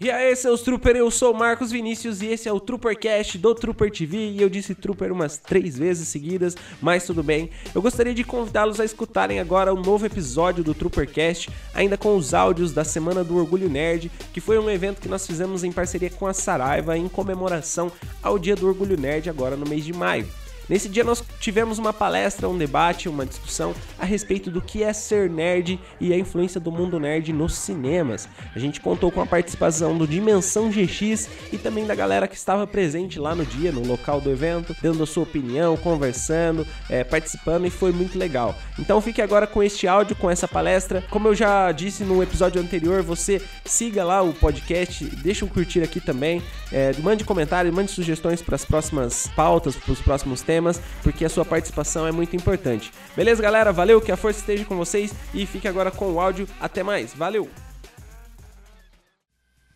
E aí, seus Trooper, eu sou Marcos Vinícius e esse é o Troopercast do Trooper TV. E eu disse Trooper umas três vezes seguidas, mas tudo bem. Eu gostaria de convidá-los a escutarem agora o novo episódio do Troopercast, ainda com os áudios da Semana do Orgulho Nerd, que foi um evento que nós fizemos em parceria com a Saraiva em comemoração ao Dia do Orgulho Nerd agora no mês de maio. Nesse dia nós tivemos uma palestra, um debate, uma discussão a respeito do que é ser nerd e a influência do mundo nerd nos cinemas. A gente contou com a participação do Dimensão GX e também da galera que estava presente lá no dia, no local do evento, dando a sua opinião, conversando, é, participando e foi muito legal. Então fique agora com este áudio, com essa palestra. Como eu já disse no episódio anterior, você siga lá o podcast, deixa um curtir aqui também, é, mande comentários, mande sugestões para as próximas pautas, para os próximos temas temas, porque a sua participação é muito importante. Beleza, galera? Valeu, que a força esteja com vocês e fique agora com o áudio. Até mais, valeu!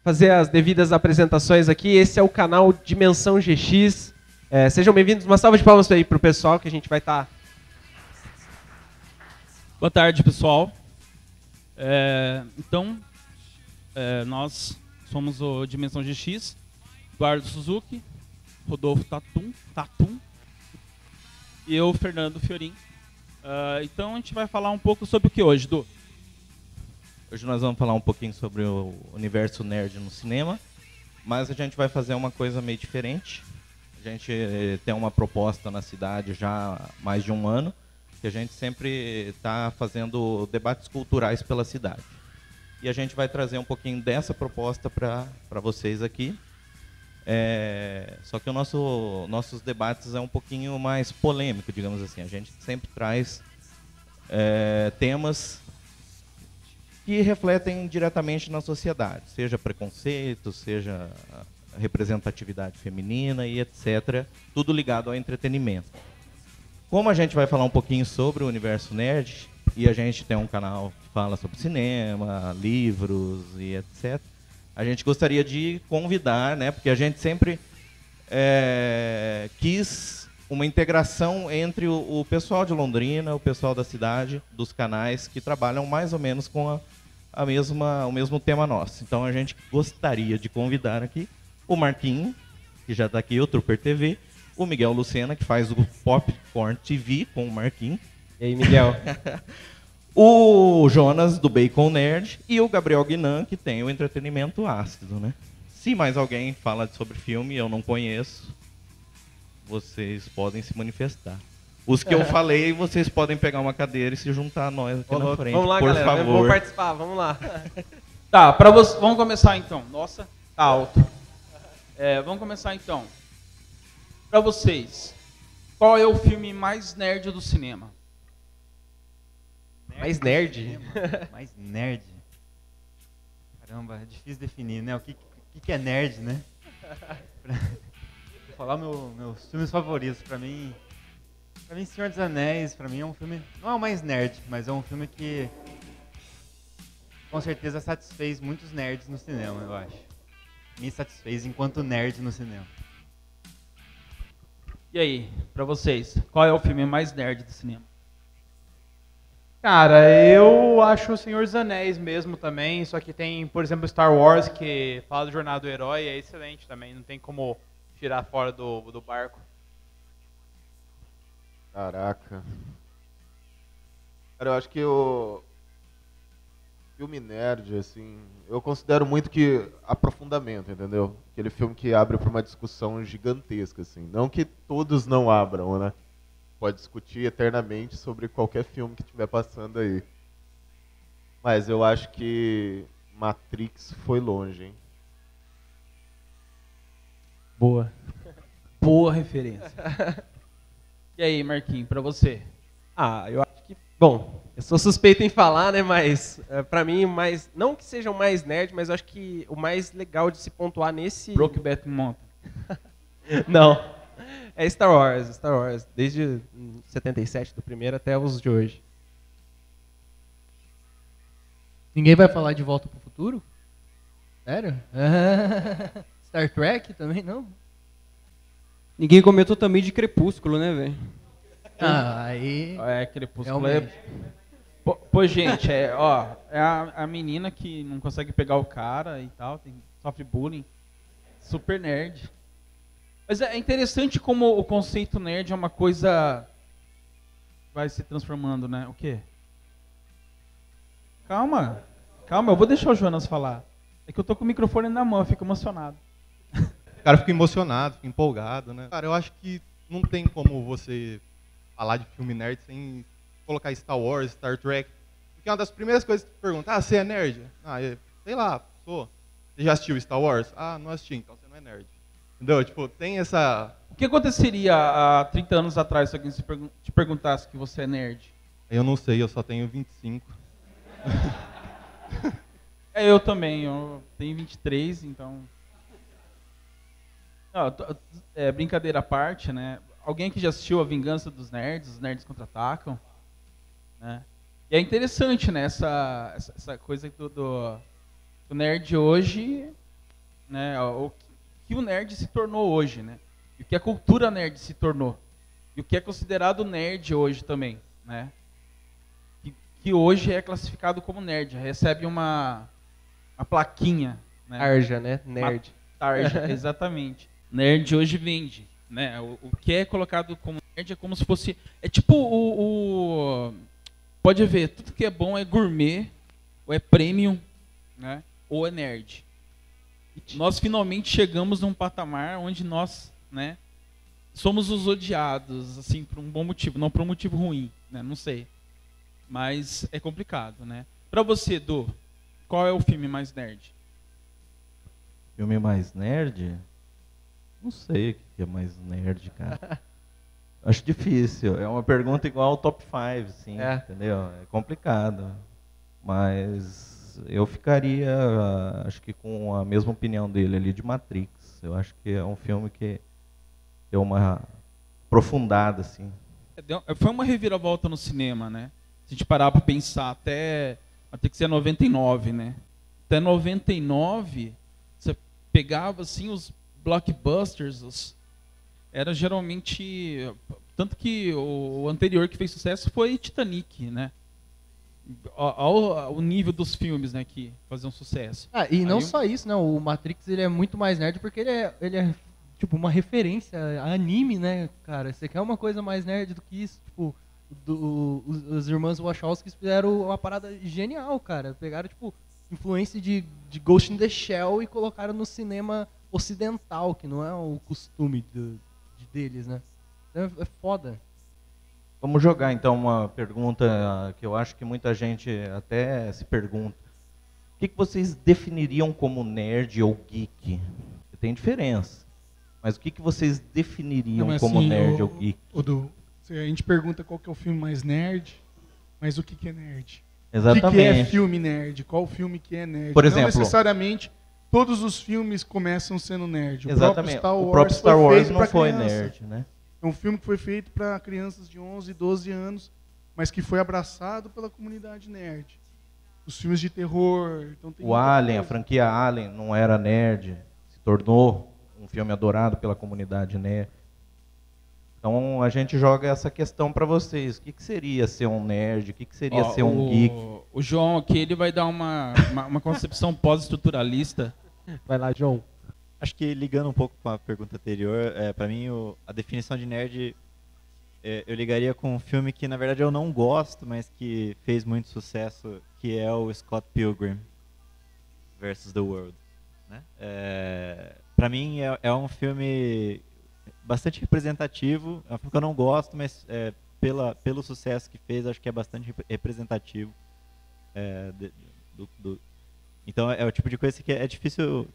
Fazer as devidas apresentações aqui. Esse é o canal Dimensão GX. É, sejam bem-vindos. Uma salva de palmas aí pro pessoal que a gente vai estar. Tá... Boa tarde, pessoal. É, então, é, nós somos o Dimensão GX, Eduardo Suzuki, Rodolfo Tatum, Tatum e eu, Fernando Fiorin. Uh, então a gente vai falar um pouco sobre o que hoje, Du? Hoje nós vamos falar um pouquinho sobre o universo nerd no cinema, mas a gente vai fazer uma coisa meio diferente. A gente eh, tem uma proposta na cidade já há mais de um ano, que a gente sempre está fazendo debates culturais pela cidade. E a gente vai trazer um pouquinho dessa proposta para vocês aqui. É, só que o nosso nossos debates é um pouquinho mais polêmico, digamos assim. A gente sempre traz é, temas que refletem diretamente na sociedade, seja preconceito, seja representatividade feminina e etc. Tudo ligado ao entretenimento. Como a gente vai falar um pouquinho sobre o universo nerd e a gente tem um canal que fala sobre cinema, livros e etc a gente gostaria de convidar, né, porque a gente sempre é, quis uma integração entre o, o, pessoal de Londrina, o pessoal da cidade, dos canais que trabalham mais ou menos com a, a mesma, o mesmo tema nosso. Então a gente gostaria de convidar aqui o Marquinho, que já está aqui, o Trooper TV, o Miguel Lucena, que faz o Popcorn TV com o Marquinho. E aí, Miguel? o Jonas, do Bacon Nerd, e o Gabriel Guinan, que tem o entretenimento ácido, né? Se mais alguém fala sobre filme e eu não conheço, vocês podem se manifestar. Os que eu falei, vocês podem pegar uma cadeira e se juntar a nós aqui na frente, vamos lá, por galera, favor. Vamos participar, vamos lá. tá, para você, vamos começar então. Nossa, tá alto. É, vamos começar então. Para vocês, qual é o filme mais nerd do cinema? Mais nerd? Mais nerd. Caramba, é difícil definir, né? O que, que, que é nerd, né? Vou falar meu, meus filmes favoritos. Pra mim, pra mim, Senhor dos Anéis, pra mim é um filme. Não é o mais nerd, mas é um filme que com certeza satisfez muitos nerds no cinema, eu acho. Me satisfez enquanto nerd no cinema. E aí, pra vocês, qual é o filme mais nerd do cinema? Cara, eu acho o Senhor dos Anéis mesmo também, só que tem, por exemplo, Star Wars, que fala do Jornada do Herói, é excelente também, não tem como tirar fora do, do barco. Caraca. Cara, eu acho que o filme nerd, assim, eu considero muito que aprofundamento, entendeu? Aquele filme que abre para uma discussão gigantesca, assim. Não que todos não abram, né? Pode discutir eternamente sobre qualquer filme que estiver passando aí. Mas eu acho que Matrix foi longe, hein? Boa. Boa referência. e aí, Marquinhos, para você? Ah, eu acho que, bom, eu sou suspeito em falar, né, mas é, para mim, mais não que seja o mais nerd, mas eu acho que o mais legal de se pontuar nesse Brokeback Mountain. não. É Star Wars, Star Wars, desde 77 do primeiro até os de hoje. Ninguém vai falar de Volta para o Futuro? Sério? Star Trek também não? Ninguém comentou também de Crepúsculo, né, velho? Ah, aí. É, Crepúsculo é. Pô, pô, gente, é, ó, é a, a menina que não consegue pegar o cara e tal, tem, sofre bullying. Super nerd. Mas é interessante como o conceito nerd é uma coisa vai se transformando, né? O quê? Calma. Calma, eu vou deixar o Jonas falar. É que eu tô com o microfone na mão, eu fico emocionado. O cara fica emocionado, fica empolgado, né? Cara, eu acho que não tem como você falar de filme nerd sem colocar Star Wars, Star Trek. Porque uma das primeiras coisas que tu pergunta, ah, você é nerd? Ah, é, sei lá, sou. Você já assistiu Star Wars? Ah, não assisti, então você não é nerd. Entendeu? Tipo, tem essa... O que aconteceria há 30 anos atrás se alguém pergun te perguntasse que você é nerd? Eu não sei, eu só tenho 25. É, eu também, eu tenho 23, então... Não, é, brincadeira à parte, né? Alguém que já assistiu A Vingança dos Nerds, Os Nerds Contra-Atacam? Né? E é interessante, né, essa, essa, essa coisa do, do, do nerd hoje, né, o que- o nerd se tornou hoje, né? E o que a cultura nerd se tornou. E o que é considerado nerd hoje também, né? Que, que hoje é classificado como nerd, recebe uma, uma plaquinha, né? Arja, né? Nerd. Tarja, exatamente. Nerd hoje vende, né? O, o que é colocado como nerd é como se fosse, é tipo o, o- pode ver, tudo que é bom é gourmet, ou é premium, né? Ou é nerd. Nós finalmente chegamos num patamar onde nós, né, somos os odiados, assim, por um bom motivo, não por um motivo ruim, né? Não sei. Mas é complicado, né? Pra você, Edu, qual é o filme mais nerd? Filme mais nerd? Não sei o que é mais nerd, cara. Acho difícil. É uma pergunta igual ao top 5, sim, É. entendeu? É complicado. Mas eu ficaria, acho que com a mesma opinião dele ali de Matrix. Eu acho que é um filme que deu uma aprofundada, assim. É, deu- Foi uma reviravolta no cinema, né? Se a gente parar para pensar, até até que ser 99, né? Até 99, você pegava assim os blockbusters, os, era geralmente tanto que o anterior que fez sucesso foi Titanic, né? Ao, ao nível dos filmes, né, que faziam sucesso. Ah, e não Aí- só isso, né? O Matrix ele é muito mais nerd porque ele é, ele é tipo uma referência a anime, né, cara? Você quer uma coisa mais nerd do que isso? Tipo, do- os, os irmãos Wachowski fizeram uma parada genial, cara. Pegaram, tipo, influência de, de Ghost in the Shell e colocaram no cinema ocidental, que não é o costume do- de, deles, né? É, é foda. Vamos jogar então uma pergunta que eu acho que muita gente até se pergunta. O que, que vocês definiriam como nerd ou geek? Tem diferença. Mas o que, que vocês definiriam Não, mas como assim, nerd o- ou geek? o do- a gente pergunta qual que é o filme mais nerd, mas o que, que é nerd? O que, Exatamente. que é filme nerd? Qual filme que é nerd? Por Não exemplo- necessariamente todos os filmes começam sendo nerd. O Exatamente. próprio Star Wars, o próprio Star Wars não foi criança. nerd, né? É um filme que foi feito para crianças de 11, 12 anos, mas que foi abraçado pela comunidade nerd. Os filmes de terror. Então tem O Alien, a coisa. franquia Alien, não era nerd, se tornou um filme adorado pela comunidade nerd. Então a gente joga essa questão para vocês. O que, que seria ser um nerd? O que, que seria Ó, ser um o, geek? O João aqui, ele vai dar uma, uma, uma concepção pós-estruturalista. Vai lá, João. Acho que ligando um pouco com a pergunta anterior, é, para mim o- a definição de nerd é, eu ligaria com um filme que na verdade eu não gosto, mas que fez muito sucesso, que é o Scott Pilgrim versus The World. Né? É, para mim é, é um filme bastante representativo, é um filme que eu não gosto, mas é, pela, pelo sucesso que fez, acho que é bastante rep- representativo. é, de- do- do- então é o tipo de coisa que é difícil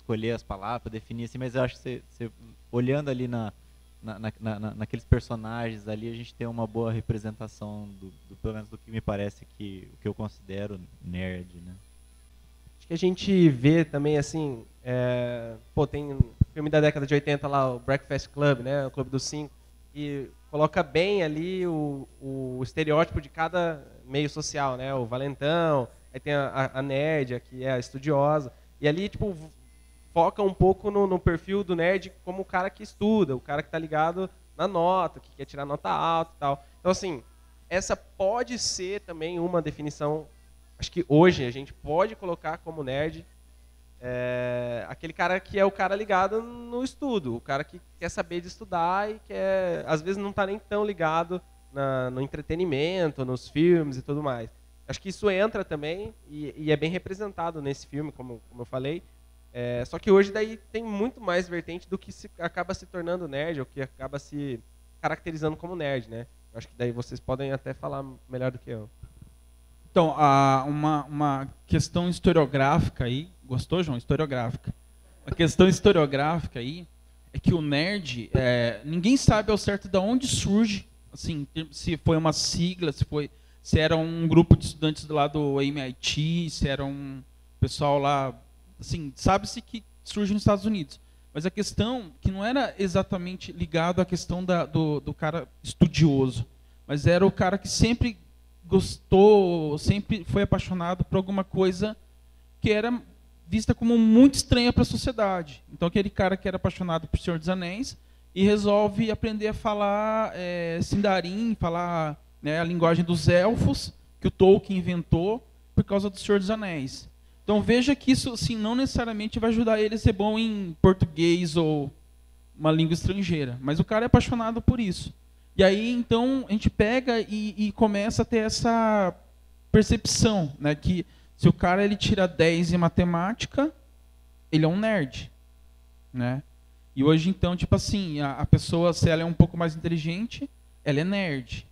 escolher as palavras, definir assim, mas eu acho que você, você olhando ali na, na, na- na- naqueles personagens ali, a gente tem uma boa representação do, do- pelo menos do que me parece que o que eu considero nerd, né? Acho que a gente vê também, assim, é, pô, tem filme da década de 80 lá, o Breakfast Club, né, o Clube dos Cinco, e coloca bem ali o, o estereótipo de cada meio social, né, o valentão, aí tem a, a- nerd, que é a estudiosa, e ali, tipo, foca um pouco no, no perfil do nerd como o cara que estuda, o cara que tá ligado na nota, que quer tirar nota alta e tal. Então, assim, essa pode ser também uma definição. Acho que hoje a gente pode colocar como nerd é, aquele cara que é o cara ligado no estudo, o cara que quer saber de estudar e quer, às vezes não está nem tão ligado na, no entretenimento, nos filmes e tudo mais. Acho que isso entra também e, e é bem representado nesse filme, como, como eu falei. É, só que hoje daí tem muito mais vertente do que se, acaba se tornando nerd, ou que acaba se caracterizando como nerd, né? Acho que daí vocês podem até falar melhor do que eu. Então, a, uma, uma questão historiográfica aí, gostou, João? Historiográfica. A questão historiográfica aí é que o nerd, é, ninguém sabe ao certo de onde surge, assim, se foi uma sigla, se foi, se era um grupo de estudantes lá do MIT, se era um pessoal lá, assim, sabe-se que surge nos Estados Unidos. Mas a questão que não era exatamente ligado à questão da, do, do cara estudioso, mas era o cara que sempre gostou, sempre foi apaixonado por alguma coisa que era vista como muito estranha para a sociedade. Então aquele cara que era apaixonado por Senhor dos Anéis e resolve aprender a falar é, Sindarin, falar né, a linguagem dos elfos que o Tolkien inventou por causa do Senhor dos Anéis. Então veja que isso assim, não necessariamente vai ajudar ele a ser bom em português ou uma língua estrangeira, mas o cara é apaixonado por isso. E aí então a gente pega e, e começa a ter essa percepção, né, que se o cara ele tira 10 em matemática, ele é um nerd, né? E hoje então, tipo assim, a, a pessoa se ela é um pouco mais inteligente, ela é nerd.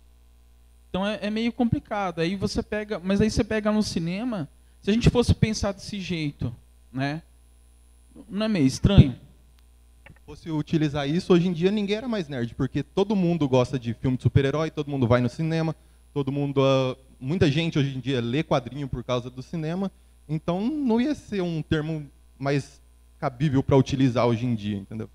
Então é, é meio complicado. Aí você pega, mas aí você pega no cinema, se a gente fosse pensar desse jeito, né? Não é meio estranho? Fosse utilizar isso, hoje em dia ninguém era mais nerd, porque todo mundo gosta de filme de super-herói, todo mundo vai no cinema, todo mundo, uh, muita gente hoje em dia lê quadrinho por causa do cinema, então não ia ser um termo mais cabível para utilizar hoje em dia, entendeu?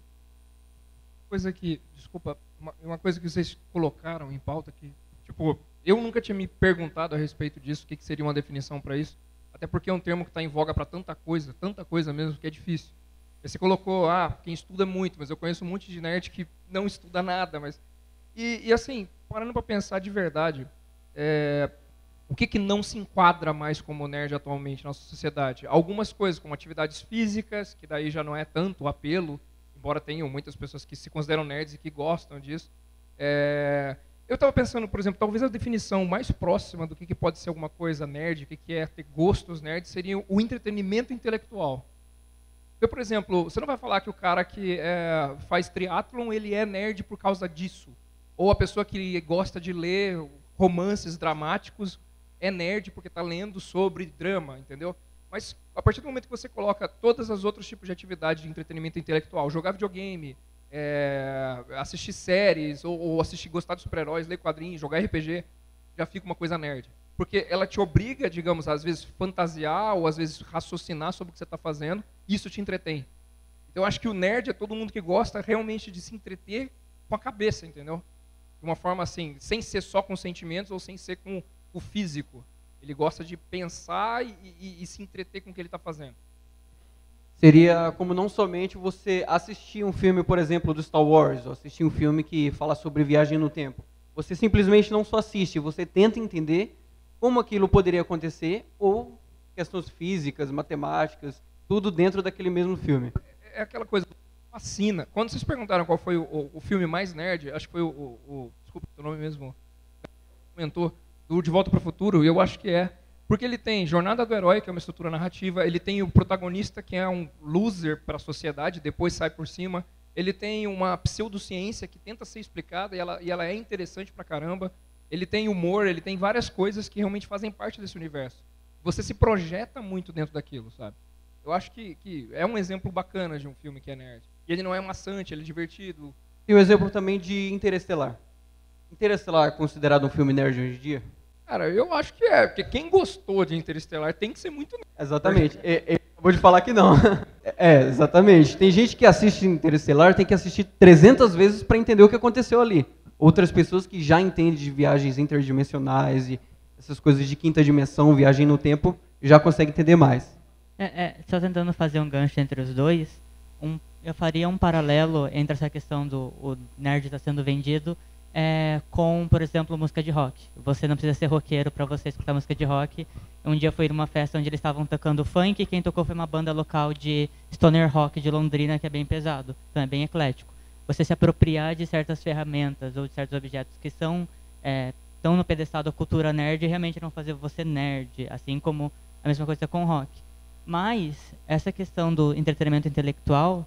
Coisa que, desculpa, uma, uma coisa que vocês colocaram em pauta que, tipo, eu nunca tinha me perguntado a respeito disso, o que, que seria uma definição para isso. Até porque é um termo que está em voga para tanta coisa, tanta coisa mesmo, que é difícil. Você colocou, ah, quem estuda muito, mas eu conheço um monte de nerd que não estuda nada. mas E, e assim, parando para pensar de verdade, é, o que, que não se enquadra mais como nerd atualmente na nossa sociedade? Algumas coisas, como atividades físicas, que daí já não é tanto o apelo, embora tenham muitas pessoas que se consideram nerds e que gostam disso. É, eu estava pensando, por exemplo, talvez a definição mais próxima do que, que pode ser alguma coisa nerd, o que, que é ter gostos nerds, seria o entretenimento intelectual. Por exemplo, você não vai falar que o cara que é, faz triatlon, ele é nerd por causa disso. Ou a pessoa que gosta de ler romances dramáticos é nerd porque está lendo sobre drama, entendeu? Mas a partir do momento que você coloca todos os outros tipos de atividade de entretenimento intelectual, jogar videogame, é, assistir séries, ou, ou, assistir, gostar de super-heróis, ler quadrinhos, jogar RPG, já fica uma coisa nerd. Porque ela te obriga, digamos, às vezes fantasiar ou às vezes raciocinar sobre o que você está fazendo, e isso te entretém. Então eu acho que o nerd é todo mundo que gosta realmente de se entreter com a cabeça, entendeu? De uma forma assim, sem ser só com sentimentos ou sem ser com o físico. Ele gosta de pensar e, e, e se entreter com o que ele está fazendo. Seria como não somente você assistir um filme, por exemplo, do Star Wars, ou assistir um filme que fala sobre viagem no tempo. Você simplesmente não só assiste, você tenta entender como aquilo poderia acontecer, ou questões físicas, matemáticas, tudo dentro daquele mesmo filme. É, é aquela coisa fascina. Quando vocês perguntaram qual foi o, o filme mais nerd, acho que foi o, o, o desculpa o nome mesmo, comentou do De Volta para o Futuro, eu acho que é porque ele tem Jornada do Herói, que é uma estrutura narrativa, ele tem o protagonista, que é um loser para a sociedade, depois sai por cima. Ele tem uma pseudociência que tenta ser explicada e ela, e ela é interessante para caramba. Ele tem humor, ele tem várias coisas que realmente fazem parte desse universo. Você se projeta muito dentro daquilo, sabe? Eu acho que, que é um exemplo bacana de um filme que é nerd. E ele não é maçante, ele é divertido. E o exemplo também de Interestelar. Interestelar é considerado um filme nerd hoje em dia? Cara, eu acho que é, porque quem gostou de Interestelar tem que ser muito. Exatamente. Ele acabou de falar que não. É, exatamente. Tem gente que assiste Interestelar, tem que assistir 300 vezes para entender o que aconteceu ali. Outras pessoas que já entendem de viagens interdimensionais e essas coisas de quinta dimensão, viagem no tempo, já conseguem entender mais. É, é, só tentando fazer um gancho entre os dois, um, eu faria um paralelo entre essa questão do o nerd estar tá sendo vendido é, com, por exemplo, música de rock. Você não precisa ser roqueiro para você escutar música de rock. Um dia fui numa festa onde eles estavam tocando funk e quem tocou foi uma banda local de stoner rock de Londrina que é bem pesado, então é bem eclético. Você se apropriar de certas ferramentas ou de certos objetos que são é, estão no pedestal da cultura nerd realmente não fazer você nerd, assim como a mesma coisa com rock. Mas essa questão do entretenimento intelectual,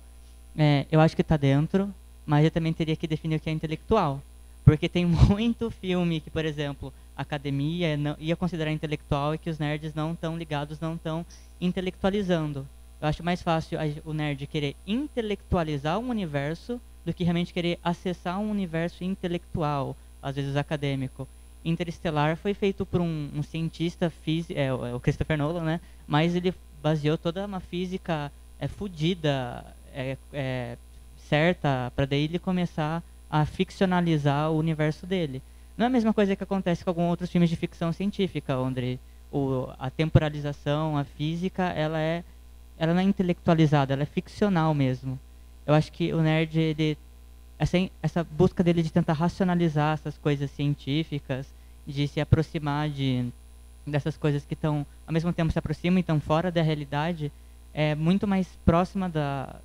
é, eu acho que está dentro, mas eu também teria que definir o que é intelectual. Porque tem muito filme que, por exemplo, a academia não, ia considerar intelectual e que os nerds não estão ligados, não estão intelectualizando. Eu acho mais fácil o nerd querer intelectualizar um universo do que realmente querer acessar um universo intelectual, às vezes acadêmico. Interestelar foi feito por um, um cientista físico, é, o Christopher Nolan, né? Mas ele baseou toda uma física é, fodida, é, é, certa, para daí ele começar a ficcionalizar o universo dele. Não é a mesma coisa que acontece com alguns outros filmes de ficção científica, onde o, a temporalização, a física, ela é, ela não é intelectualizada, ela é ficcional mesmo. Eu acho que o nerd, ele, essa, essa busca dele de tentar racionalizar essas coisas científicas, de se aproximar de dessas coisas que estão, ao mesmo tempo se aproximam e estão fora da realidade, é muito mais próxima da,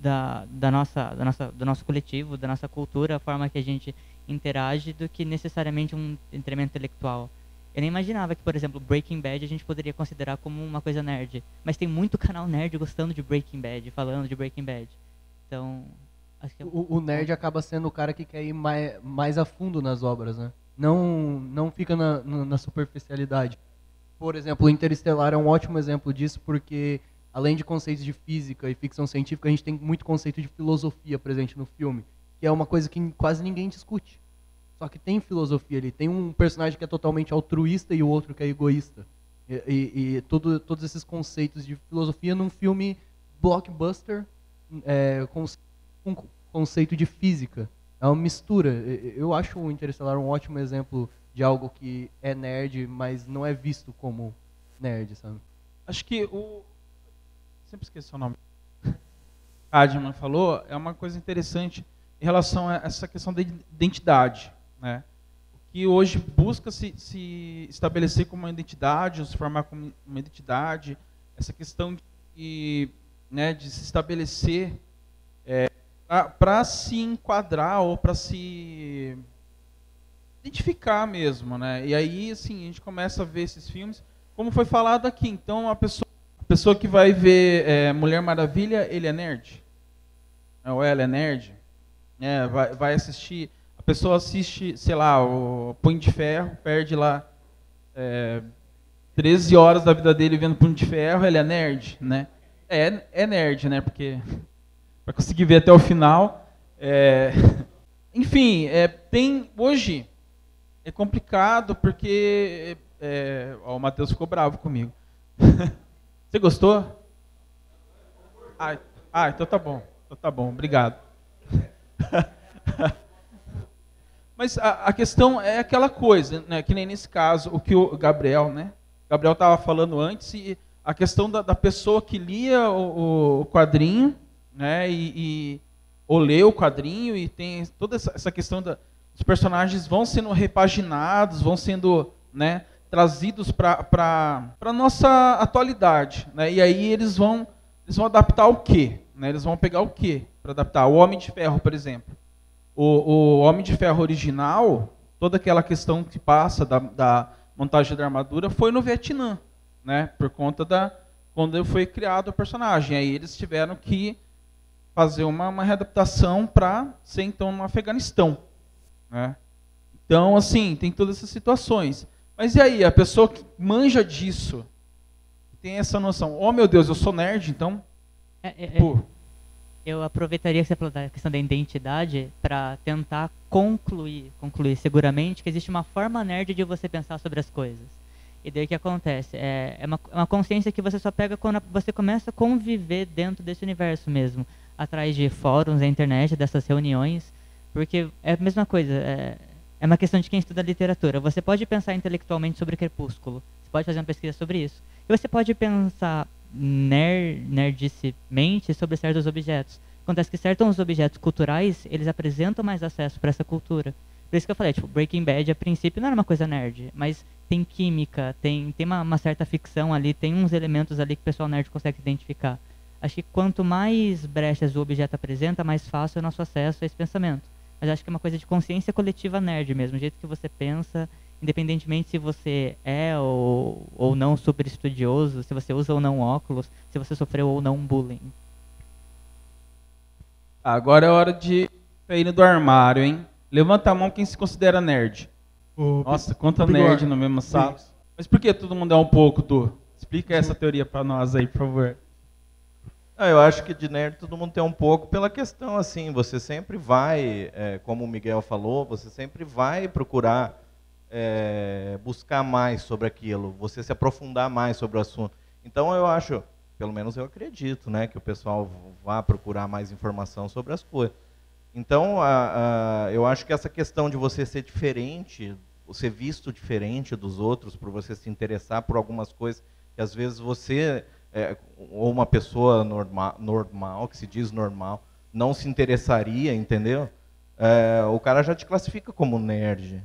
da, da, nossa, da nossa, do nosso coletivo, da nossa cultura, a forma que a gente interage, do que necessariamente um treinamento intelectual. Eu nem imaginava que, por exemplo, Breaking Bad a gente poderia considerar como uma coisa nerd. Mas tem muito canal nerd gostando de Breaking Bad, falando de Breaking Bad. Então, acho que... É o, o nerd acaba sendo o cara que quer ir mais, mais a fundo nas obras, né? Não, não fica na, na superficialidade. Por exemplo, o Interestelar é um ótimo exemplo disso, porque além de conceitos de física e ficção científica, a gente tem muito conceito de filosofia presente no filme, que é uma coisa que quase ninguém discute. Só que tem filosofia ali. Tem um personagem que é totalmente altruísta e o outro que é egoísta. E, e, e todo, todos esses conceitos de filosofia num filme blockbuster é, com, conceito de física. É uma mistura. Eu acho o Interestelar um ótimo exemplo de algo que é nerd, mas não é visto como nerd, sabe? Acho que o, sempre esqueci o nome. Adman falou, é uma coisa interessante em relação a essa questão da identidade. Né? Que hoje busca se, se estabelecer como uma identidade, ou se formar como uma identidade, essa questão de, né, de se estabelecer é, para se enquadrar ou para se identificar mesmo. Né? E aí, assim, a gente começa a ver esses filmes, como foi falado aqui. Então, a pessoa pessoa que vai ver é, Mulher Maravilha, ele é nerd? Ou ela é nerd? É, vai, vai assistir. A pessoa assiste, sei lá, o Punho de Ferro, perde lá é, 13 horas da vida dele vendo Punho de Ferro, ele é nerd, né? É, é nerd, né? Porque para conseguir ver até o final. É... Enfim, é, tem hoje é complicado porque é, ó, o Matheus ficou bravo comigo. Você gostou? Ah, ah, então tá bom. Então tá bom, obrigado. Mas a, a, questão é aquela coisa, né? Que nem nesse caso, o que o Gabriel, né? Gabriel estava falando antes, e a questão da, da pessoa que lia o, o quadrinho, né? E, e, ou lê o quadrinho e tem toda essa, essa questão da, os personagens vão sendo repaginados, vão sendo, né? Trazidos para a nossa atualidade. Né? E aí eles vão, eles vão adaptar o quê? Né? Eles vão pegar o quê para adaptar? O Homem de Ferro, por exemplo. O, o Homem de Ferro original, toda aquela questão que passa da, da montagem da armadura foi no Vietnã, né? por conta da quando foi criado o personagem. Aí eles tiveram que fazer uma, uma readaptação para ser então no Afeganistão. Né? Então, assim, tem todas essas situações. Mas e aí, a pessoa que manja disso, tem essa noção, oh meu Deus, eu sou nerd, então. É, é, é. eu aproveitaria que você falou da questão da identidade para tentar concluir, concluir seguramente que existe uma forma nerd de você pensar sobre as coisas. E daí o que acontece? É, é uma, uma consciência que você só pega quando você começa a conviver dentro desse universo mesmo, atrás de fóruns, da internet, dessas reuniões, porque é a mesma coisa. É, é uma questão de quem estuda literatura. Você pode pensar intelectualmente sobre Crepúsculo. Você pode fazer uma pesquisa sobre isso. E você pode pensar ner nerdicemente sobre certos objetos. Acontece que certos objetos culturais, eles apresentam mais acesso para essa cultura. Por isso que eu falei, tipo, Breaking Bad, a princípio, não era uma coisa nerd, mas tem química, tem, tem uma, uma certa ficção ali, tem uns elementos ali que o pessoal nerd consegue identificar. Acho que quanto mais brechas o objeto apresenta, mais fácil é o nosso acesso a esse pensamento. Mas acho que é uma coisa de consciência coletiva nerd mesmo, o jeito que você pensa, independentemente se você é ou, ou não super estudioso, se você usa ou não óculos, se você sofreu ou não bullying. Agora é hora de sair do armário, hein? Levanta a mão quem se considera nerd. Ô, Nossa, quanta nerd na mesma sala. Mas por que todo mundo é um pouco, Tu? Explica essa teoria pra nós aí, por favor. Ah, eu acho que de nerd todo mundo tem um pouco pela questão assim, você sempre vai, é, como o Miguel falou, você sempre vai procurar é, buscar mais sobre aquilo, você se aprofundar mais sobre o assunto. Então eu acho, pelo menos eu acredito, né, que o pessoal vá procurar mais informação sobre as coisas. Então a- a- eu acho que essa questão de você ser diferente, ser visto diferente dos outros, por você se interessar por algumas coisas que às vezes você é, ou uma pessoa norma, normal, que se diz normal, não se interessaria, entendeu? É, o cara já te classifica como nerd.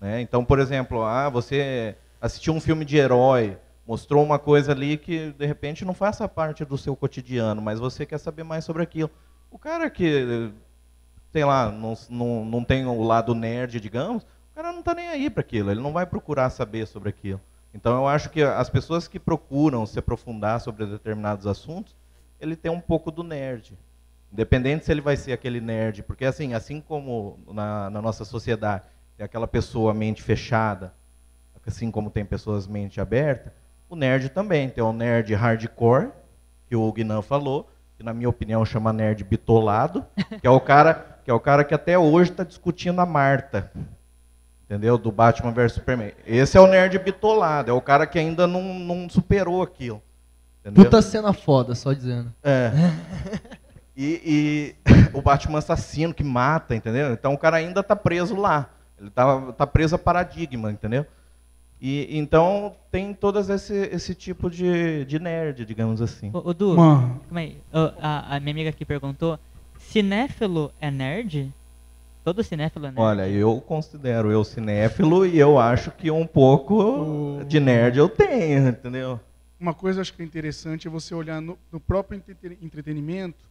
Né? Então, por exemplo, ah, você assistiu um filme de herói, mostrou uma coisa ali que de repente não faça parte do seu cotidiano, mas você quer saber mais sobre aquilo. O cara que, sei lá, não, não, não tem o lado nerd, digamos, o cara não está nem aí para aquilo, ele não vai procurar saber sobre aquilo. Então eu acho que as pessoas que procuram se aprofundar sobre determinados assuntos, ele tem um pouco do nerd. Independente se ele vai ser aquele nerd, porque assim, assim como na, na nossa sociedade tem aquela pessoa mente fechada, assim como tem pessoas mente aberta, o nerd também tem o nerd hardcore, que o Guinan falou, que na minha opinião chama nerd bitolado, que é o cara que é o cara que até hoje está discutindo a Marta, entendeu? Do Batman vs Superman. Esse é o nerd bitolado, é o cara que ainda não, não superou aquilo. Entendeu? Puta cena foda, só dizendo. É. E, e o Batman assassino que mata, entendeu? Então o cara ainda está preso lá. Ele está tá preso a paradigma, entendeu? E então tem todos esse, esse tipo de, de nerd, digamos assim. Ô, ô Du, Mano. calma aí. A, a minha amiga aqui perguntou, cinéfilo é nerd? Todo cinéfilo é nerd? Olha, eu considero eu cinéfilo e eu acho que um pouco de nerd eu tenho, entendeu? Uma coisa acho que é interessante é você olhar no, no próprio entrete- entretenimento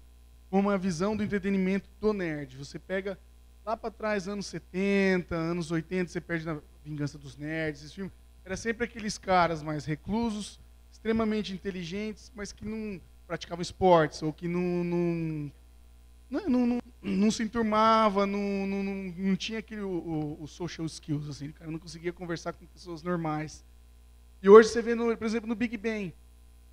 como uma visão do entretenimento do nerd. Você pega lá para trás, anos 70, anos 80, você perde na Vingança dos Nerds, esse filme. Era sempre aqueles caras mais reclusos, extremamente inteligentes, mas que não praticavam esportes, ou que não, não, não, não, não, se enturmava, não, não, não, não tinha aquele o, o- social skills, assim, cara não conseguia conversar com pessoas normais. E hoje você vê, no, por exemplo, no Big Bang,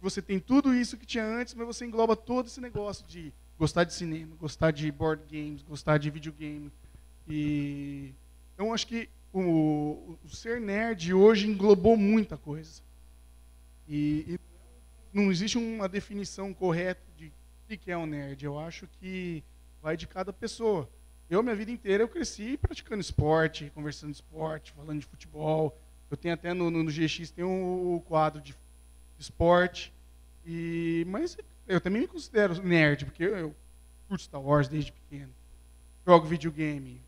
você tem tudo isso que tinha antes, mas você engloba todo esse negócio de gostar de cinema, gostar de board games, gostar de videogame. E então acho que o, o ser nerd hoje englobou muita coisa. E, e não existe uma definição correta de o que é um nerd. Eu acho que vai de cada pessoa. Eu, minha vida inteira, eu cresci praticando esporte, conversando de esporte, falando de futebol. Eu tenho até no, no, GX tem um quadro de esporte. E, mas eu também me considero nerd, porque eu, eu curto Star Wars desde pequeno. Jogo videogame,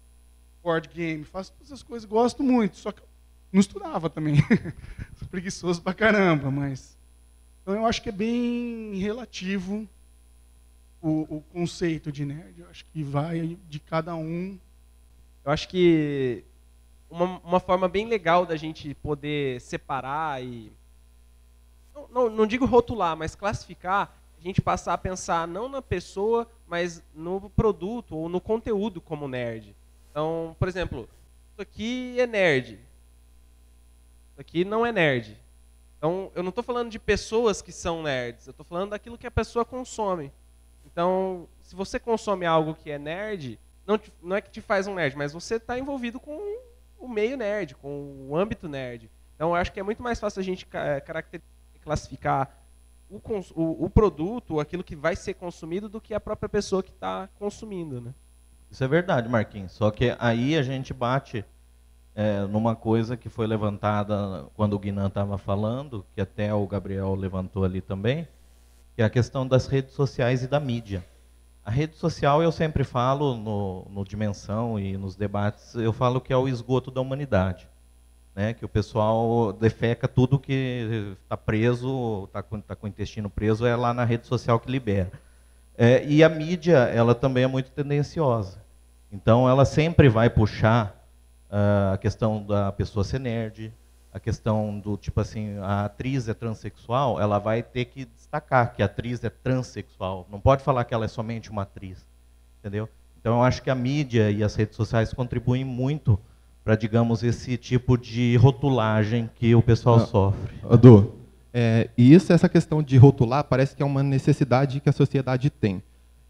board game, faço todas essas coisas, gosto muito. Só que eu não estudava também. Sou preguiçoso pra caramba, mas. Então eu acho que é bem relativo o, o conceito de nerd. Eu acho que vai de cada um. Eu acho que uma, uma forma bem legal da gente poder separar e. Não, não, não digo rotular, mas classificar, a gente passar a pensar não na pessoa, mas no produto ou no conteúdo como nerd. Então, por exemplo, isso aqui é nerd. Isso aqui não é nerd. Então, eu não estou falando de pessoas que são nerds, eu estou falando daquilo que a pessoa consome. Então, se você consome algo que é nerd, não, te- não é que te faz um nerd, mas você está envolvido com o meio nerd, com o âmbito nerd. Então, eu acho que é muito mais fácil a gente caracter- classificar o, o- o produto, aquilo que vai ser consumido, do que a própria pessoa que está consumindo. Né? Isso é verdade, Marquinhos. Só que aí a gente bate é, numa coisa que foi levantada quando o Guinan estava falando, que até o Gabriel levantou ali também, que é a questão das redes sociais e da mídia. A rede social, eu sempre falo no, no Dimensão e nos debates, eu falo que é o esgoto da humanidade. Né? Que o pessoal defeca tudo que está preso, está com, tá com o intestino preso, é lá na rede social que libera. É, e a mídia, ela também é muito tendenciosa. Então, ela sempre vai puxar uh, a questão da pessoa ser nerd, a questão do tipo assim, a atriz é transexual, ela vai ter que destacar que a atriz é transexual. Não pode falar que ela é somente uma atriz, entendeu? Então eu acho que a mídia e as redes sociais contribuem muito para, digamos, esse tipo de rotulagem que o pessoal Ah, sofre. Adu, é, e isso, essa questão de rotular, parece que é uma necessidade que a sociedade tem.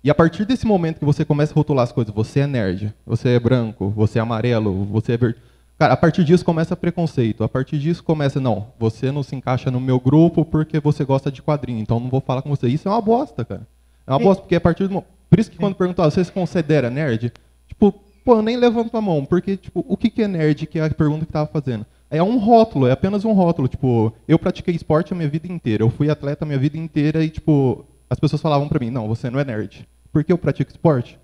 E a partir desse momento que você começa a rotular as coisas, você é nerd, você é branco, você é amarelo, você é verde. Cara, a partir disso começa preconceito. A partir disso começa, não, você não se encaixa no meu grupo porque você gosta de quadrinho, então não vou falar com você. Isso é uma bosta, cara. É uma Sim. bosta, porque a partir do Por isso que quando perguntou, ah, você se considera nerd? Tipo, pô, eu nem levanto a mão, porque, tipo, o que que é nerd, que é a pergunta que tava fazendo. É um rótulo, é apenas um rótulo. Tipo, eu pratiquei esporte a minha vida inteira, eu fui atleta a minha vida inteira e, tipo, as pessoas falavam pra mim, não, você não é nerd. Por que eu pratico esporte?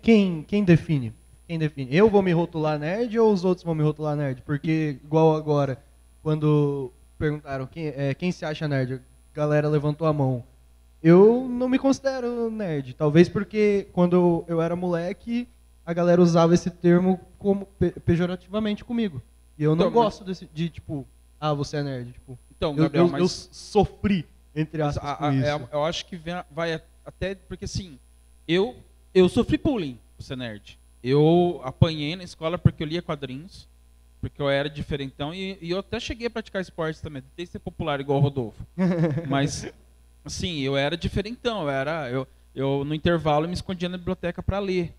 Quem, quem define? Quem define? Eu vou me rotular nerd ou os outros vão me rotular nerd? Porque, igual agora, quando perguntaram quem, é, quem se acha nerd, a galera levantou a mão. Eu não me considero nerd. Talvez porque quando eu era moleque, a galera usava esse termo como pe- pejorativamente comigo. E eu não Então, gosto desse, de, tipo, ah, você é nerd. Tipo, Então, eu, Gabriel, eu, eu mas- sofri, entre aspas, a- a- isso. é- eu acho que vem- vai até porque assim, eu eu sofri bullying por ser nerd. Eu apanhei na escola porque eu lia quadrinhos, porque eu era diferentão e, e eu até cheguei a praticar esportes também, tentei ser popular igual o Rodolfo. Mas assim, eu era diferentão, eu era eu, eu no intervalo me escondia na biblioteca para ler.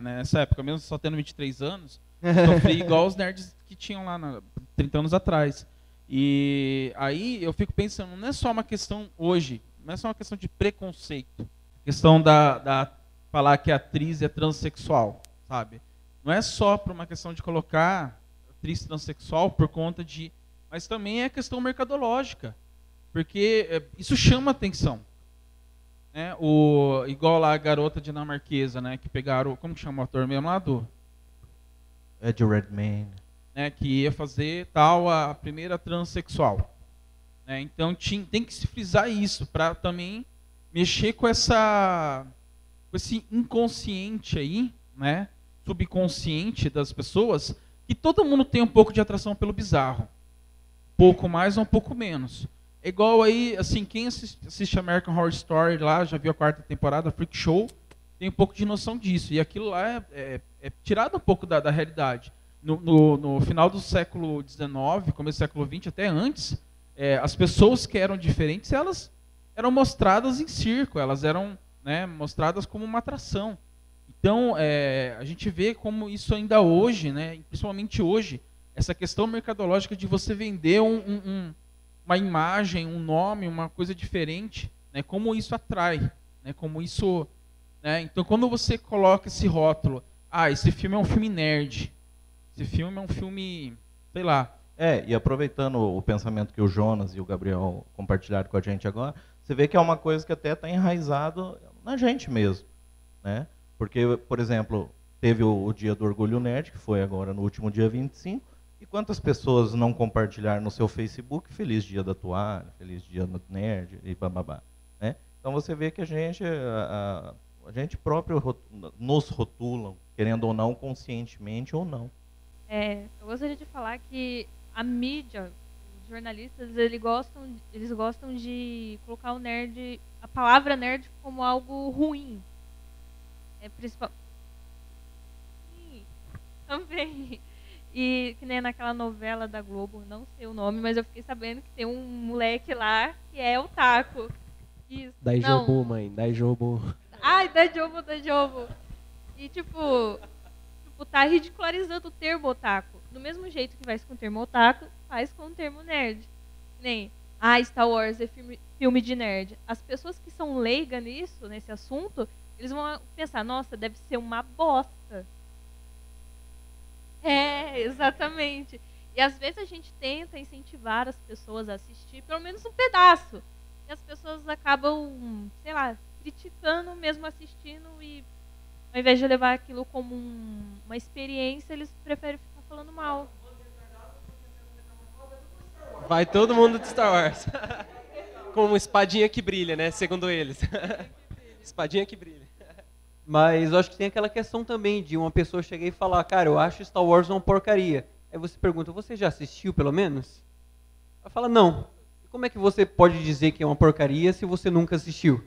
né, nessa época, mesmo só tendo 23 anos, sofri igual os nerds que tinham lá na, 30 anos atrás. E aí eu fico pensando, não é só uma questão hoje, não é só uma questão de preconceito, questão da, da falar que a atriz é transexual, sabe? Não é só por uma questão de colocar atriz transexual por conta de, mas também é questão mercadológica, porque é, isso chama atenção. Né? O, igual lá a garota dinamarquesa, né? Que pegaram, como que chama o ator mesmo lá do? Ed Redmayne. né, que ia fazer tal a primeira transexual. né? então tinha, tem que se frisar isso para também mexer com essa esse inconsciente aí, né, subconsciente das pessoas, que todo mundo tem um pouco de atração pelo bizarro, pouco mais ou um pouco menos. É igual aí, assim, quem assiste, assiste American Horror Story lá, já viu a quarta temporada, Freak Show, tem um pouco de noção disso. E aquilo lá é, é- é tirado um pouco da, da realidade. No, no- no final do século XIX, começo do século XX, até antes, é, as pessoas que eram diferentes, elas eram mostradas em circo, elas eram né, mostradas como uma atração. Então, é, a gente vê como isso ainda hoje, né, principalmente hoje, essa questão mercadológica de você vender um- um- um- uma imagem, um nome, uma coisa diferente, né, como isso atrai, né, como isso né? Então, quando você coloca esse rótulo, ah, esse filme é um filme nerd, esse filme é um filme, sei lá. É, e aproveitando o pensamento que o Jonas e o Gabriel compartilharam com a gente agora, você vê que é uma coisa que até está enraizado na gente mesmo, né? Porque, por exemplo, teve o, o dia do Orgulho Nerd, que foi agora no último dia 25, e quantas pessoas não compartilharam no seu Facebook Feliz Dia da Toalha, Feliz Dia do Nerd e bababá, né? Então você vê que a gente, a, a- a gente próprio nos rotulam, querendo ou não, conscientemente ou não. É, eu gostaria de falar que a mídia, jornalistas, eles gostam, eles gostam de colocar o nerd, a palavra nerd como algo ruim. É principal. Sim, também. E que nem naquela novela da Globo, não sei o nome, mas eu fiquei sabendo que tem um moleque lá que é o Taco. Isso. Dai Não. jobu, mãe, dai jobu. Ai, dá jogo, dá jogo. E tipo, tipo, tá ridicularizando o termo otaku. Do mesmo jeito que faz com o termo otaku, faz com o termo nerd. Nem, ah, Star Wars é filme, filme de nerd. As pessoas que são leigas nisso, nesse assunto, eles vão pensar, nossa, deve ser uma bosta. É, exatamente. E às vezes a gente tenta incentivar as pessoas a assistir pelo menos um pedaço. E as pessoas acabam, sei lá, criticando mesmo assistindo e ao invés de levar aquilo como um- uma experiência, eles preferem ficar falando mal. Vai todo mundo de Star Wars. Com uma espadinha que brilha, né? Segundo eles. espadinha que brilha. Mas eu acho que tem aquela questão também de uma pessoa chegar e falar, cara, eu acho Star Wars uma porcaria. Aí você pergunta, você já assistiu pelo menos? Ela fala, não. E como é que você pode dizer que é uma porcaria se você nunca assistiu?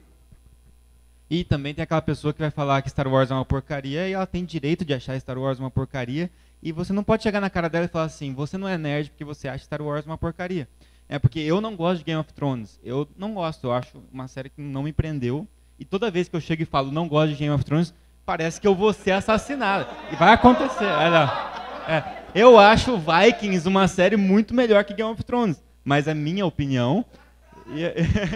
E também tem aquela pessoa que vai falar que Star Wars é uma porcaria e ela tem direito de achar Star Wars uma porcaria. E você não pode chegar na cara dela e falar assim: você não é nerd porque você acha Star Wars uma porcaria. É porque eu não gosto de Game of Thrones. Eu não gosto, eu acho uma série que não me prendeu. E toda vez que eu chego e falo não gosto de Game of Thrones, parece que eu vou ser assassinado. E vai acontecer. Olha, é, eu acho Vikings uma série muito melhor que Game of Thrones. Mas é minha opinião. E,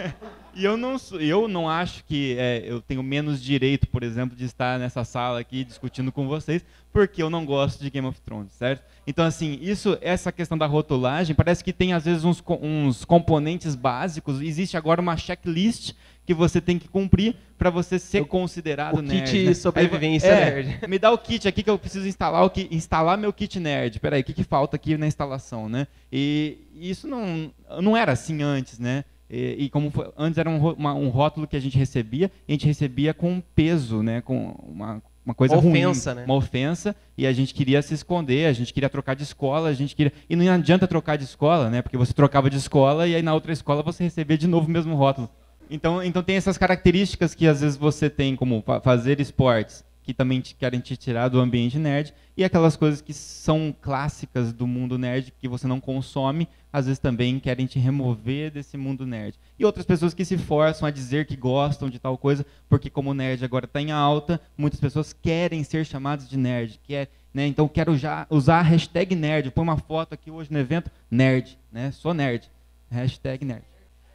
e eu, não, eu não acho que é, eu tenho menos direito, por exemplo, de estar nessa sala aqui discutindo com vocês, porque eu não gosto de Game of Thrones, certo? Então, assim, isso, essa questão da rotulagem, parece que tem, às vezes, uns, uns componentes básicos. Existe agora uma checklist que você tem que cumprir para você ser considerado o nerd. kit né? sobrevivência é, nerd. Me dá o kit aqui que eu preciso instalar o que instalar meu kit nerd. Peraí, o que, que falta aqui na instalação, né? E isso não, não era assim antes, né? E, e como foi- antes era um, uma- um rótulo que a gente recebia, e a gente recebia com peso, né? Com uma, uma coisa Uma ruim, ofensa, né? uma ofensa, e a gente queria se esconder, a gente queria trocar de escola, a gente queria e não adianta trocar de escola, né? Porque você trocava de escola e aí na outra escola você recebia de novo o mesmo rótulo. Então, então tem essas características que às vezes você tem como fa- fazer esportes que também te querem te tirar do ambiente nerd e aquelas coisas que são clássicas do mundo nerd que você não consome, às vezes também querem te remover desse mundo nerd. E outras pessoas que se forçam a dizer que gostam de tal coisa, porque como nerd agora está em alta, muitas pessoas querem ser chamadas de nerd, quer, né? Então quero já usar a hashtag nerd, põe uma foto aqui hoje no evento, nerd, né? Sou nerd. Hashtag nerd.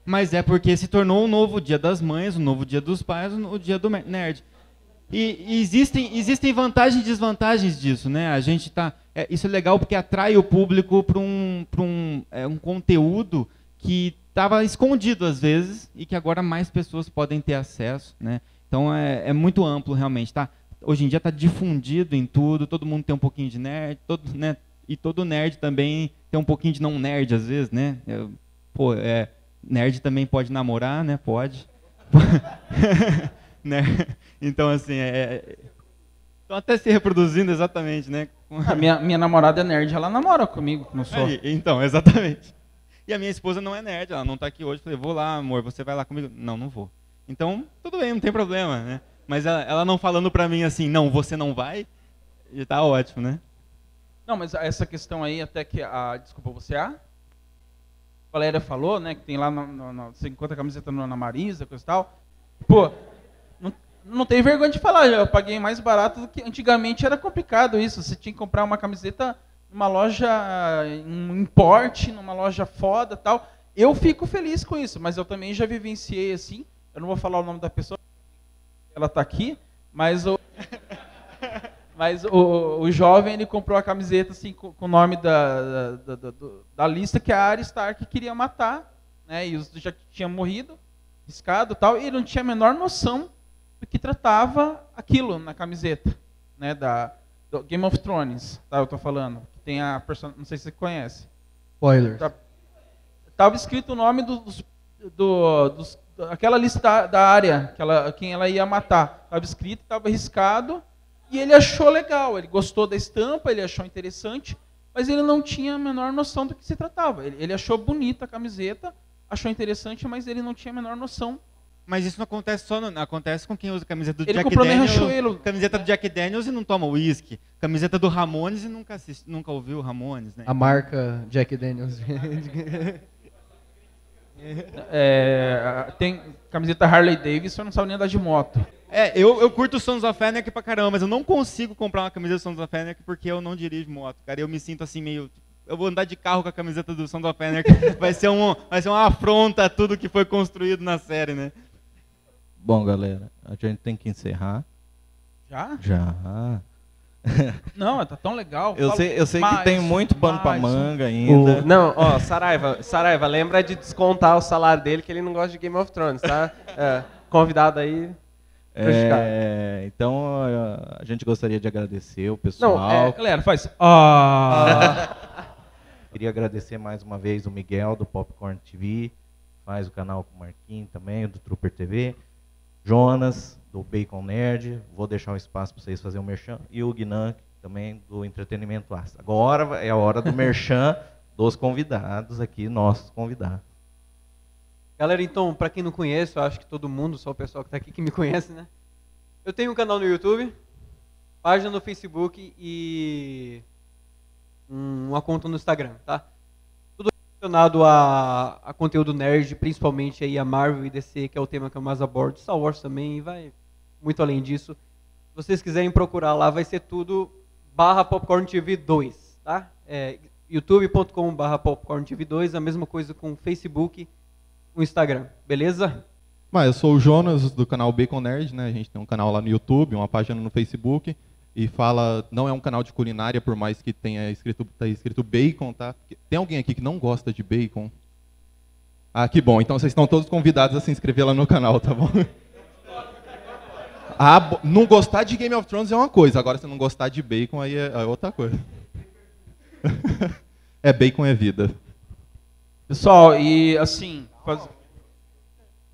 Mas é porque se tornou um novo dia das mães, um novo dia dos pais, o dia do nerd. E, e existem, existem vantagens e desvantagens disso, né? A gente tá, é, isso é legal porque atrai o público para um, um, é, um conteúdo que estava escondido às vezes e que agora mais pessoas podem ter acesso, né? Então é, é muito amplo realmente, tá? Hoje em dia está difundido em tudo, todo mundo tem um pouquinho de nerd, todo, né? E todo nerd também tem um pouquinho de não nerd às vezes, né? É, pô, é, nerd também pode namorar, né? Pode. né? Então, assim, é. Estão até se reproduzindo exatamente, né? A minha, minha namorada é nerd, ela namora comigo, não sou. Aí, então, exatamente. E a minha esposa não é nerd, ela não está aqui hoje. Falei, vou lá, amor, você vai lá comigo? Não, não vou. Então, tudo bem, não tem problema, né? Mas ela, ela não falando pra mim assim, não, você não vai, e tá ótimo, né? Não, mas essa questão aí, até que a. Desculpa, você é? A Valéria falou, né? Que tem lá no, no, no- você encontra a camiseta na Marisa, coisa e tal. Pô, não, tem vergonha de falar, eu paguei mais barato do que antigamente era complicado isso. Você tinha que comprar uma camiseta numa loja, um importe, numa loja foda tal. Eu fico feliz com isso, mas eu também já vivenciei assim. Eu não vou falar o nome da pessoa, ela tá aqui, mas o. Mas o, o jovem ele comprou a camiseta assim com, com o nome da, da, da, da lista que a Arya Stark queria matar, né? E os já tinha morrido, riscado, tal, e ele não tinha a menor noção que tratava aquilo na camiseta, né? Da do Game of Thrones, tá? Eu tô falando. Que tem a person... não sei se você conhece. Spoilers. Tá- Tava escrito o nome do- dos, do, dos, aquela lista da, área, que ela, quem ela ia matar. Tava escrito, tava riscado, e ele achou legal, ele gostou da estampa, ele achou interessante, mas ele não tinha a menor noção do que se tratava. Ele, ele achou bonita a camiseta, achou interessante, mas ele não tinha a menor noção. Mas isso não acontece só, no, acontece com quem usa camiseta do Ele Jack Daniels, Riachuelo. camiseta do Jack Daniels e não toma uísque, camiseta do Ramones e nunca assiste, nunca ouviu o Ramones, né? A marca Jack Daniels. É, tem camiseta Harley Davidson, não sabe nem andar de moto. É, eu, eu curto Sons of Anarchy pra caramba, mas eu não consigo comprar uma camiseta do Sons of Anarchy porque eu não dirijo moto, cara. Eu me sinto assim meio... Eu vou andar de carro com a camiseta do Sons of Anarchy, vai ser, um, vai ser uma afronta a tudo que foi construído na série, né? Bom, galera, a gente tem que encerrar. Já? Já. Não, tá tão legal. Eu Fala sei, eu sei que mais, tem muito pano pra mais. manga ainda. O- não, ó, Saraiva, Saraiva, lembra de descontar o salário dele que ele não gosta de Game of Thrones, tá? É. convidado aí. É, então a gente gostaria de agradecer o pessoal. Não, é, galera, faz. Ah. Queria agradecer mais uma vez o Miguel do Popcorn TV, faz o canal com o Marquinhos também, do Trooper TV. Jonas, do Bacon Nerd, vou deixar um espaço para vocês fazerem o merchan. E o Guinan, também do Entretenimento Ácido. Agora é a hora do merchan dos convidados aqui, nossos convidados. Galera, então, para quem não conhece, eu acho que todo mundo, só o pessoal que está aqui que me conhece, né? Eu tenho um canal no YouTube, página no Facebook e um- uma conta no Instagram, tá? Relacionado a, a conteúdo nerd, principalmente aí a Marvel e DC, que é o tema que eu mais abordo. Star Wars também, vai muito além disso. Se vocês quiserem procurar lá, vai ser tudo barra Popcorn TV 2, tá? É, youtube.com barra Popcorn TV 2, a mesma coisa com Facebook o Instagram, beleza? Mas eu sou o Jonas do canal Bacon Nerd, né? A gente tem um canal lá no YouTube, uma página no Facebook e fala, não é um canal de culinária, por mais que tenha escrito, tá escrito bacon, tá? Tem alguém aqui que não gosta de bacon? Ah, que bom. Então vocês estão todos convidados a se inscrever lá no canal, tá bom? Ah, não gostar de Game of Thrones é uma coisa, agora se não gostar de bacon aí é, é outra coisa. é bacon é vida. Pessoal, e assim. Faz...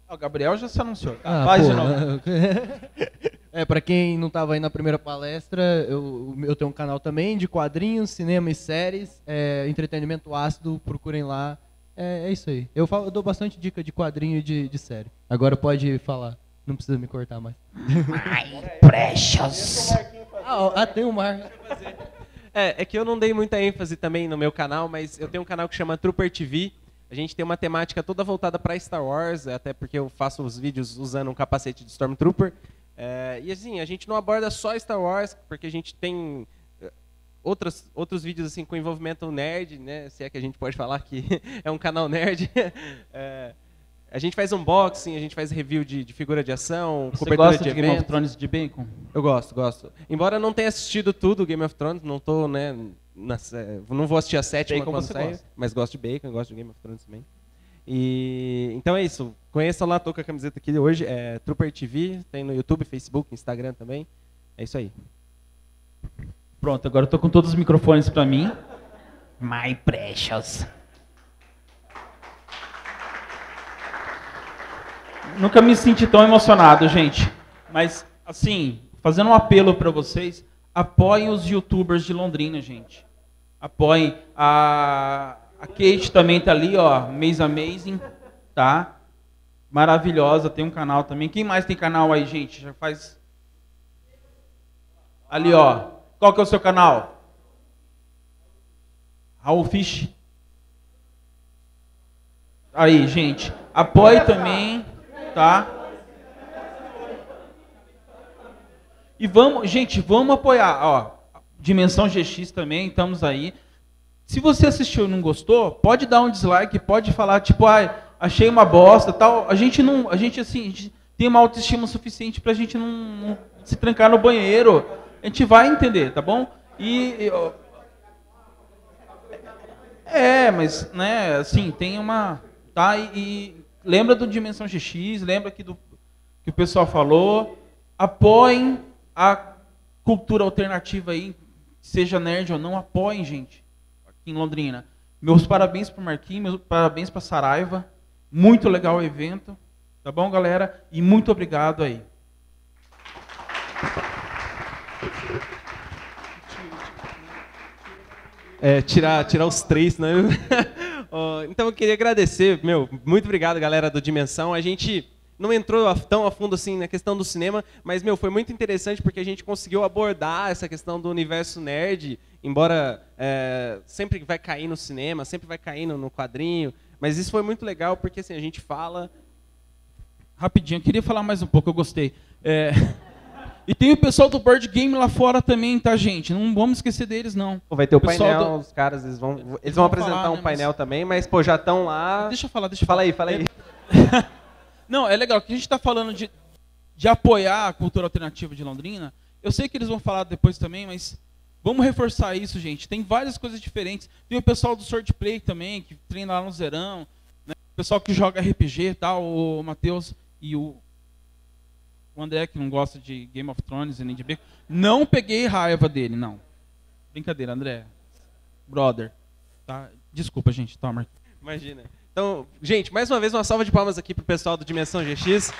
Ah, O Gabriel já se anunciou. Ah, Faz pô, de novo. é, pra quem não tava aí na primeira palestra, eu, eu tenho um canal também de quadrinhos, cinema e séries, é, entretenimento ácido, procurem lá. É, é isso aí. Eu, falo- eu dou bastante dica de quadrinho e de, de série. Agora pode falar. Não precisa me cortar mais. Precious. Ah, ó, ah, tem o Mar. É, é que eu não dei muita ênfase também no meu canal, mas eu tenho um canal que chama Trooper TV. A gente tem uma temática toda voltada para Star Wars, até porque eu faço os vídeos usando um capacete de Stormtrooper. É, e assim, a gente não aborda só Star Wars, porque a gente tem eh, outros, outros vídeos assim com envolvimento nerd, né? Se é que a gente pode falar que é um canal nerd. É, a gente faz unboxing, a gente faz review de, de figura de ação, Você cobertura gosta de Game of. Thrones de bacon? Eu gosto, gosto. Embora eu não tenha assistido tudo Game of Thrones, não tô, né, na não vou assistir a sétima Bacon quando sair, gosta. mas gosto de Bacon, gosto de Game of Thrones também. E então é isso. Conheçam lá, tô com a camiseta aqui hoje, é Trooper TV, tem no YouTube, Facebook, Instagram também. É isso aí. Pronto, agora eu tô com todos os microfones pra mim. My precious. Nunca me senti tão emocionado, gente. Mas, assim, fazendo um apelo pra vocês, apoiem os youtubers de Londrina, gente. Apoiem. A, a Kate também tá ali, ó, Mês Amazing, tá? Maravilhosa, tem um canal também. Quem mais tem canal aí, gente? Já faz Ali, ó. Qual que é o seu canal? Raul Fish. Aí, gente. Apoie também, tá? E vamos, gente, vamos apoiar, ó. Dimensão GX também, estamos aí. Se você assistiu e não gostou, pode dar um dislike, pode falar tipo, ai, achei uma bosta, tal. A gente não, a gente assim, a gente tem uma autoestima suficiente pra gente não, não se trancar no banheiro. A gente vai entender, tá bom? E é, mas né, assim, tem uma, tá? E, e lembra do Dimensão GX, lembra que do que o pessoal falou, apoiem a cultura alternativa aí, seja nerd ou não, apoiem, gente, aqui em Londrina. Meus parabéns pro Marquinhos, meus parabéns pra Saraiva. Muito legal o evento. Tá bom, galera? E muito obrigado aí. É, tirar, tirar os três, né? Então eu queria agradecer, meu, muito obrigado, galera do Dimensão. A gente não entrou tão a fundo assim na questão do cinema, mas, meu, foi muito interessante porque a gente conseguiu abordar essa questão do universo nerd, embora é, sempre vai cair no cinema, sempre vai cair no, no quadrinho, mas isso foi muito legal porque, assim, a gente fala... Rapidinho, eu queria falar mais um pouco, eu gostei. É, E tem o pessoal do board game lá fora também, tá, gente? Não vamos esquecer deles, não. Vai ter o pessoal painel, do- os caras eles vão, eles Eles vão vão apresentar falar, um né, painel mas- também, mas, pô, já estão lá... Deixa eu falar, deixa eu Fala aí, fala aí. Não, é legal que a gente está falando de, de apoiar a cultura alternativa de Londrina. Eu sei que eles vão falar depois também, mas vamos reforçar isso, gente. Tem várias coisas diferentes. Tem o pessoal do Swordplay também, que treina lá no Zerão. né? O pessoal que joga RPG e tal, o Matheus e o o André que não gosta de Game of Thrones e nem de Bacon. Não peguei raiva dele, não. Brincadeira, André. Brother. Tá? Desculpa, gente. Toma. Imagina. Então, gente, mais uma vez uma salva de palmas aqui pro pessoal do Dimensão GX.